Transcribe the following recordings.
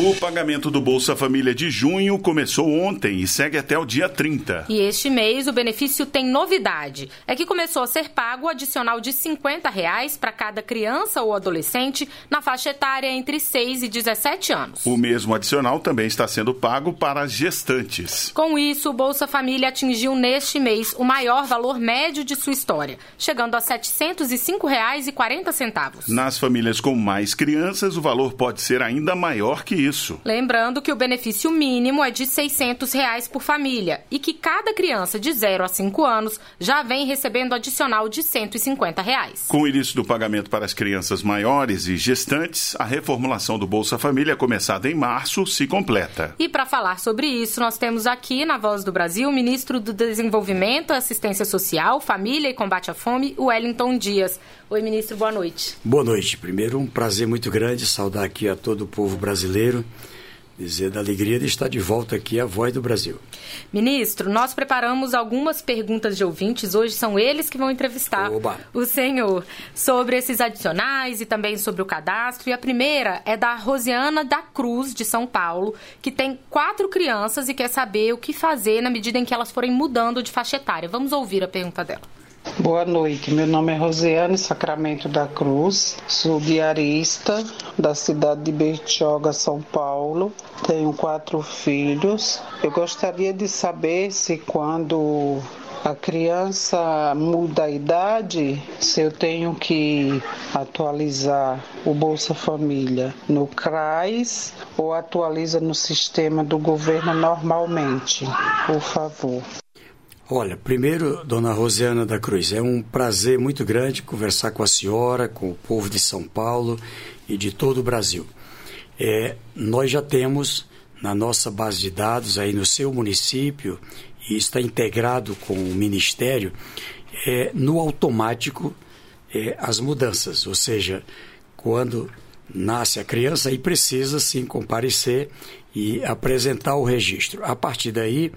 O pagamento do Bolsa Família de junho começou ontem e segue até o dia 30. E este mês o benefício tem novidade. É que começou a ser pago o adicional de 50 reais para cada criança ou adolescente na faixa etária entre 6 e 17 anos. O mesmo adicional também está sendo pago para as gestantes. Com isso, o Bolsa Família atingiu neste mês o maior valor médio de sua história, chegando a R$ 705,40. Nas famílias com mais crianças, o valor pode ser ainda maior que isso isso. Lembrando que o benefício mínimo é de 600 reais por família e que cada criança de 0 a 5 anos já vem recebendo adicional de 150 reais. Com o início do pagamento para as crianças maiores e gestantes, a reformulação do Bolsa Família, começada em março, se completa. E para falar sobre isso, nós temos aqui na Voz do Brasil o ministro do Desenvolvimento, Assistência Social, Família e Combate à Fome, Wellington Dias. Oi, ministro, boa noite. Boa noite. Primeiro, um prazer muito grande saudar aqui a todo o povo brasileiro dizer da alegria de estar de volta aqui à Voz do Brasil. Ministro, nós preparamos algumas perguntas de ouvintes, hoje são eles que vão entrevistar Oba. o senhor sobre esses adicionais e também sobre o cadastro. E a primeira é da Rosiana da Cruz, de São Paulo, que tem quatro crianças e quer saber o que fazer na medida em que elas forem mudando de faixa etária. Vamos ouvir a pergunta dela. Boa noite, meu nome é Rosiane Sacramento da Cruz, sou diarista da cidade de Bertioga, São Paulo. Tenho quatro filhos. Eu gostaria de saber se quando a criança muda a idade, se eu tenho que atualizar o Bolsa Família no CRAS ou atualiza no sistema do governo normalmente, por favor. Olha, primeiro, dona Rosiana da Cruz, é um prazer muito grande conversar com a senhora, com o povo de São Paulo e de todo o Brasil. É, nós já temos na nossa base de dados aí no seu município e está integrado com o Ministério é, no automático é, as mudanças, ou seja, quando nasce a criança aí precisa sim comparecer e apresentar o registro. A partir daí,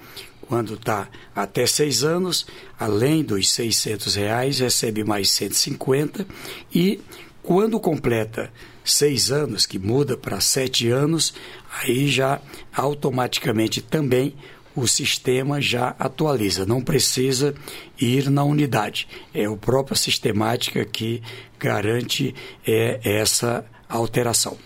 quando está até seis anos, além dos 600 reais, recebe mais 150 e quando completa seis anos, que muda para sete anos, aí já automaticamente também o sistema já atualiza, não precisa ir na unidade. É o próprio sistemática que garante é, essa alteração.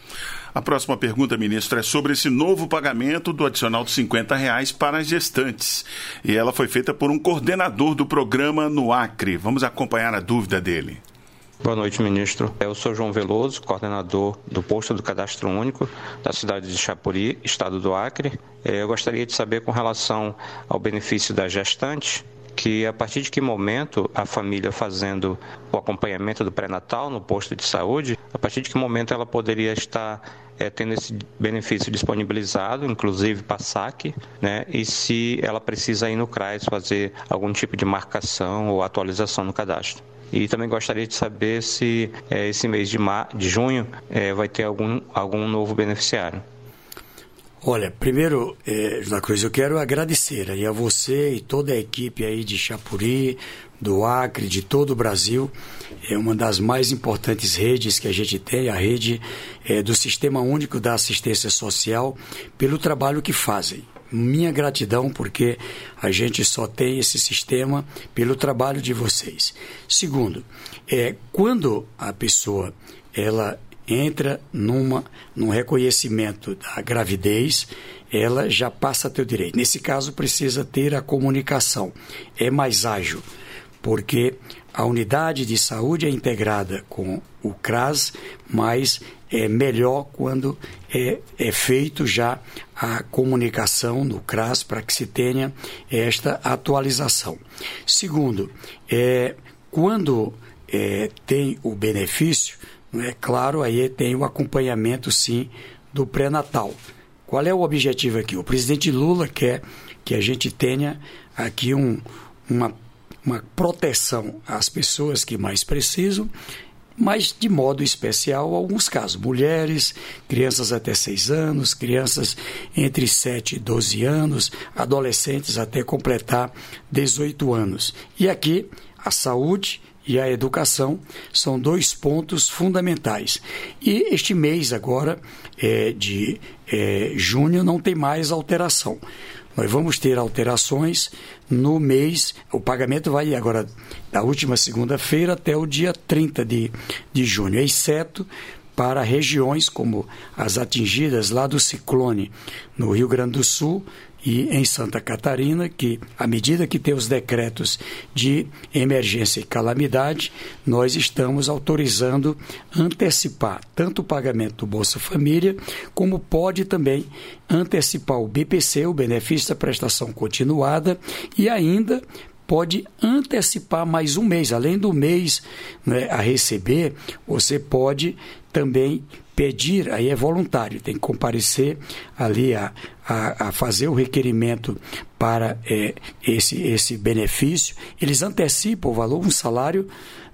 A próxima pergunta, ministro, é sobre esse novo pagamento do adicional de 50 reais para as gestantes. E ela foi feita por um coordenador do programa no Acre. Vamos acompanhar a dúvida dele. Boa noite, ministro. Eu sou João Veloso, coordenador do posto do Cadastro Único da cidade de Chapuri, estado do Acre. Eu gostaria de saber com relação ao benefício das gestantes, que a partir de que momento a família fazendo o acompanhamento do pré-natal no posto de saúde, a partir de que momento ela poderia estar é, tendo esse benefício disponibilizado, inclusive para saque, né? E se ela precisa ir no CRAS fazer algum tipo de marcação ou atualização no cadastro. E também gostaria de saber se é, esse mês de, mar... de junho é, vai ter algum, algum novo beneficiário. Olha, primeiro, eh, Cruz, eu quero agradecer aí a você e toda a equipe aí de Chapuri, do Acre, de todo o Brasil. É uma das mais importantes redes que a gente tem, a rede é, do Sistema Único da Assistência Social, pelo trabalho que fazem. Minha gratidão, porque a gente só tem esse sistema pelo trabalho de vocês. Segundo, é, quando a pessoa ela entra numa, num reconhecimento da gravidez, ela já passa a ter o direito. Nesse caso, precisa ter a comunicação. É mais ágil, porque a unidade de saúde é integrada com o CRAS, mas é melhor quando é, é feito já a comunicação no CRAS para que se tenha esta atualização. Segundo, é, quando é, tem o benefício, é claro, aí tem o acompanhamento, sim, do pré-natal. Qual é o objetivo aqui? O presidente Lula quer que a gente tenha aqui um, uma, uma proteção às pessoas que mais precisam, mas de modo especial alguns casos. Mulheres, crianças até 6 anos, crianças entre 7 e 12 anos, adolescentes até completar 18 anos. E aqui a saúde e a educação são dois pontos fundamentais. E este mês agora, é, de é, junho, não tem mais alteração. Nós vamos ter alterações no mês, o pagamento vai agora da última segunda-feira até o dia 30 de, de junho, exceto para regiões como as atingidas lá do ciclone no Rio Grande do Sul e em Santa Catarina, que à medida que tem os decretos de emergência e calamidade, nós estamos autorizando antecipar tanto o pagamento do Bolsa Família, como pode também antecipar o BPC, o benefício da prestação continuada, e ainda pode antecipar mais um mês. Além do mês né, a receber, você pode também pedir, aí é voluntário, tem que comparecer ali a, a, a fazer o requerimento para é, esse, esse benefício. Eles antecipam o valor, um salário,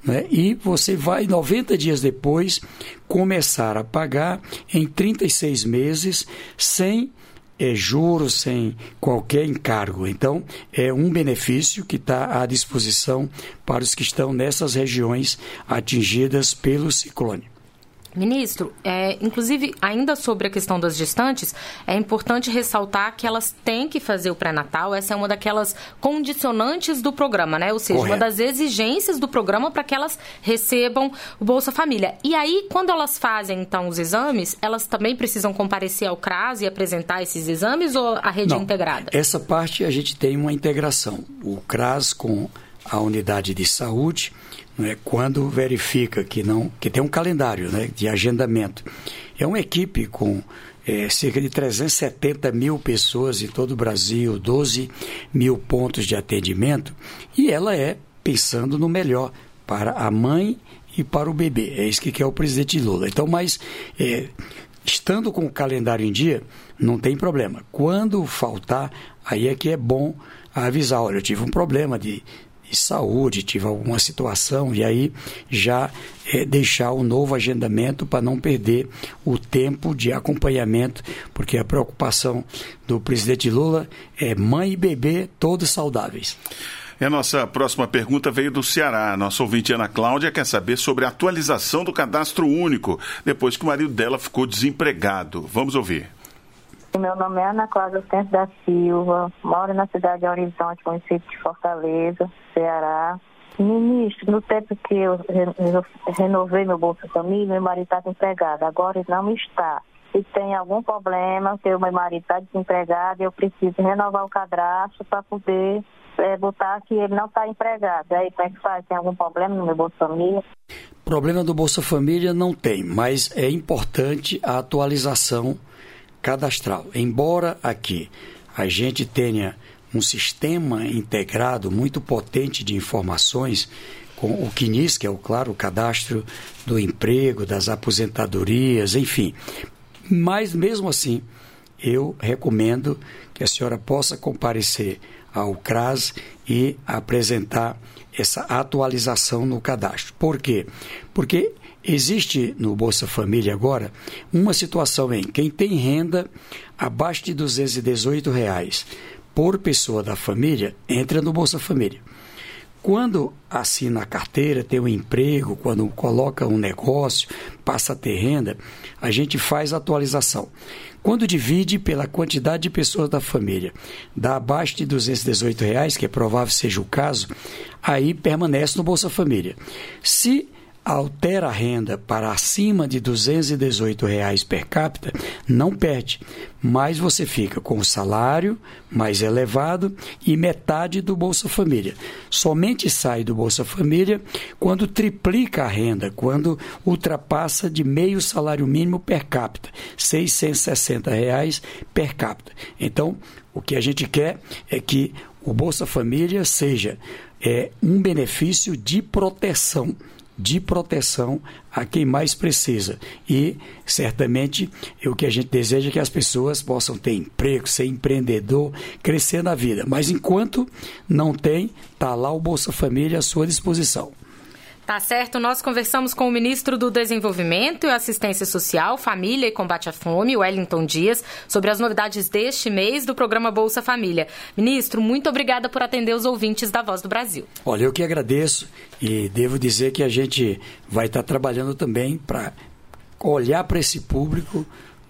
né, e você vai, 90 dias depois, começar a pagar em 36 meses sem é, juros, sem qualquer encargo. Então, é um benefício que está à disposição para os que estão nessas regiões atingidas pelo ciclone. Ministro, é, inclusive, ainda sobre a questão das gestantes, é importante ressaltar que elas têm que fazer o pré-natal. Essa é uma daquelas condicionantes do programa, né? Ou seja, Correto. uma das exigências do programa para que elas recebam o Bolsa Família. E aí, quando elas fazem, então, os exames, elas também precisam comparecer ao CRAS e apresentar esses exames ou a rede Não, integrada? Essa parte a gente tem uma integração. O CRAS com a unidade de saúde né, quando verifica que não que tem um calendário né, de agendamento. É uma equipe com é, cerca de 370 mil pessoas em todo o Brasil, 12 mil pontos de atendimento, e ela é pensando no melhor para a mãe e para o bebê. É isso que quer o presidente Lula. Então, mas é, estando com o calendário em dia, não tem problema. Quando faltar, aí é que é bom avisar, olha, eu tive um problema de de saúde, tive alguma situação, e aí já é, deixar o novo agendamento para não perder o tempo de acompanhamento, porque a preocupação do presidente Lula é mãe e bebê todos saudáveis. E a nossa próxima pergunta veio do Ceará. Nossa ouvinte Ana Cláudia quer saber sobre a atualização do cadastro único, depois que o marido dela ficou desempregado. Vamos ouvir. Meu nome é Ana Cláudia Centro da Silva, moro na cidade de Horizonte, município de Fortaleza, Ceará. Ministro, no tempo que eu renovei meu Bolsa Família, meu marido estava empregado, agora ele não está. Se tem algum problema, que o meu marido está desempregado, eu preciso renovar o cadastro para poder é, botar que ele não está empregado. Aí como é que faz? Tem algum problema no meu Bolsa Família? Problema do Bolsa Família não tem, mas é importante a atualização cadastral. Embora aqui a gente tenha um sistema integrado muito potente de informações, com o CNIS, que é o claro o cadastro do emprego, das aposentadorias, enfim. Mas mesmo assim, eu recomendo que a senhora possa comparecer ao CRAS e apresentar essa atualização no cadastro. Por quê? Porque Existe no Bolsa Família agora uma situação em quem tem renda abaixo de 218 reais por pessoa da família entra no Bolsa Família. Quando assina a carteira, tem um emprego, quando coloca um negócio, passa a ter renda, a gente faz a atualização. Quando divide pela quantidade de pessoas da família, dá abaixo de 218 reais, que é provável seja o caso, aí permanece no Bolsa Família. Se altera a renda para acima de 218 reais per capita, não perde, mas você fica com o salário mais elevado e metade do Bolsa Família. Somente sai do Bolsa Família quando triplica a renda, quando ultrapassa de meio salário mínimo per capita, 660 reais per capita. Então, o que a gente quer é que o Bolsa Família seja é, um benefício de proteção de proteção a quem mais precisa. E, certamente, o que a gente deseja é que as pessoas possam ter emprego, ser empreendedor, crescer na vida. Mas, enquanto não tem, está lá o Bolsa Família à sua disposição. Tá certo, nós conversamos com o ministro do Desenvolvimento e Assistência Social, Família e Combate à Fome, Wellington Dias, sobre as novidades deste mês do programa Bolsa Família. Ministro, muito obrigada por atender os ouvintes da Voz do Brasil. Olha, eu que agradeço e devo dizer que a gente vai estar trabalhando também para olhar para esse público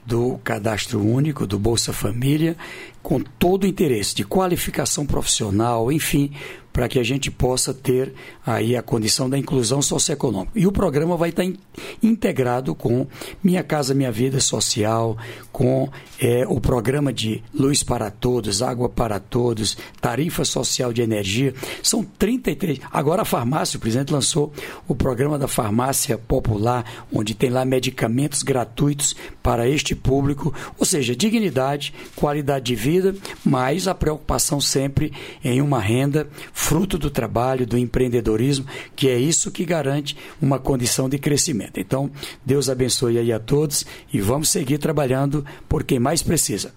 do cadastro único, do Bolsa Família, com todo o interesse de qualificação profissional, enfim, para que a gente possa ter aí a condição da inclusão socioeconômica. E o programa vai estar in, integrado com Minha Casa Minha Vida Social, com é, o programa de Luz para Todos, Água para Todos, Tarifa Social de Energia. São 33. Agora a farmácia, o presidente lançou o programa da farmácia popular, onde tem lá medicamentos gratuitos para este público, ou seja, dignidade, qualidade de vida, mas a preocupação sempre em uma renda fruto do trabalho, do empreendedorismo, que é isso que garante uma condição de crescimento. Então, Deus abençoe aí a todos e vamos seguir trabalhando por quem mais precisa.